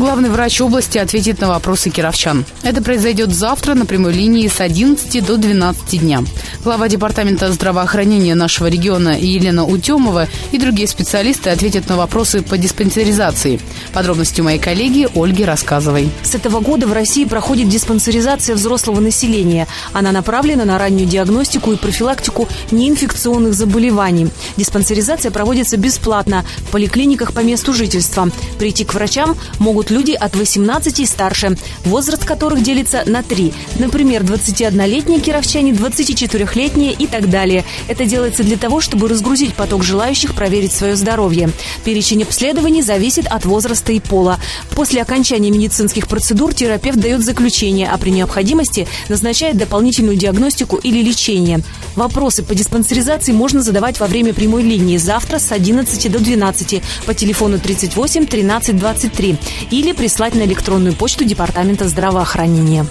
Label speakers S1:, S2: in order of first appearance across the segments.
S1: Главный врач области ответит на вопросы кировчан. Это произойдет завтра на прямой линии с 11 до 12 дня. Глава департамента здравоохранения нашего региона Елена Утемова и другие специалисты ответят на вопросы по диспансеризации. Подробности у моей коллеги Ольги Рассказовой.
S2: С этого года в России проходит диспансеризация взрослого населения. Она направлена на раннюю диагностику и профилактику неинфекционных заболеваний. Диспансеризация проводится бесплатно в поликлиниках по месту жительства. Прийти к врачам могут люди от 18 и старше, возраст которых делится на три. Например, 21-летние кировчане, 24-летние и так далее. Это делается для того, чтобы разгрузить поток желающих проверить свое здоровье. Перечень обследований зависит от возраста и пола. После окончания медицинских процедур терапевт дает заключение, а при необходимости назначает дополнительную диагностику или лечение. Вопросы по диспансеризации можно задавать во время прямой линии завтра с 11 до 12 по телефону 38 13 23 и или прислать на электронную почту Департамента здравоохранения.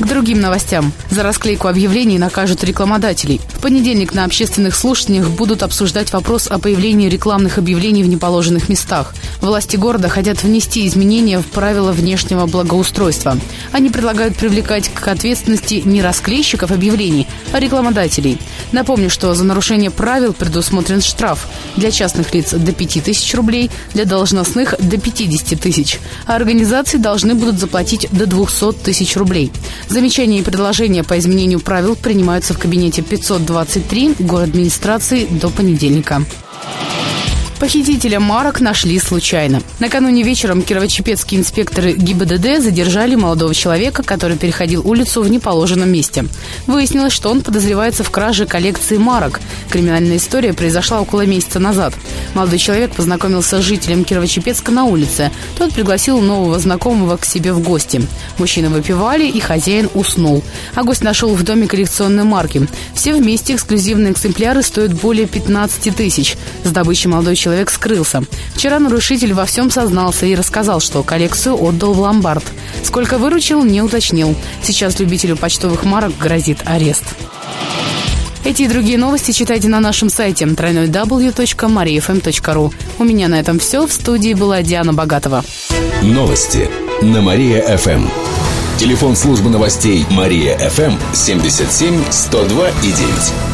S1: К другим новостям. За расклейку объявлений накажут рекламодателей. В понедельник на общественных слушаниях будут обсуждать вопрос о появлении рекламных объявлений в неположенных местах. Власти города хотят внести изменения в правила внешнего благоустройства. Они предлагают привлекать к ответственности не расклейщиков объявлений, а рекламодателей. Напомню, что за нарушение правил предусмотрен штраф. Для частных лиц до 5 тысяч рублей, для должностных до 50 тысяч. А организации должны будут заплатить до 200 тысяч рублей. Замечания и предложения по изменению правил принимаются в кабинете 523 город администрации до понедельника. Похитителя марок нашли случайно. Накануне вечером кирово-чепецкие инспекторы ГИБДД задержали молодого человека, который переходил улицу в неположенном месте. Выяснилось, что он подозревается в краже коллекции марок. Криминальная история произошла около месяца назад. Молодой человек познакомился с жителем Кирово-Чепецка на улице. Тот пригласил нового знакомого к себе в гости. Мужчины выпивали, и хозяин уснул. А гость нашел в доме коллекционные марки. Все вместе эксклюзивные экземпляры стоят более 15 тысяч. С добычей молодой человек человек скрылся. Вчера нарушитель во всем сознался и рассказал, что коллекцию отдал в ломбард. Сколько выручил, не уточнил. Сейчас любителю почтовых марок грозит арест. Эти и другие новости читайте на нашем сайте www.mariafm.ru. У меня на этом все. В студии была Диана Богатова.
S3: Новости на Мария-ФМ. Телефон службы новостей Мария-ФМ 77 102 и 9.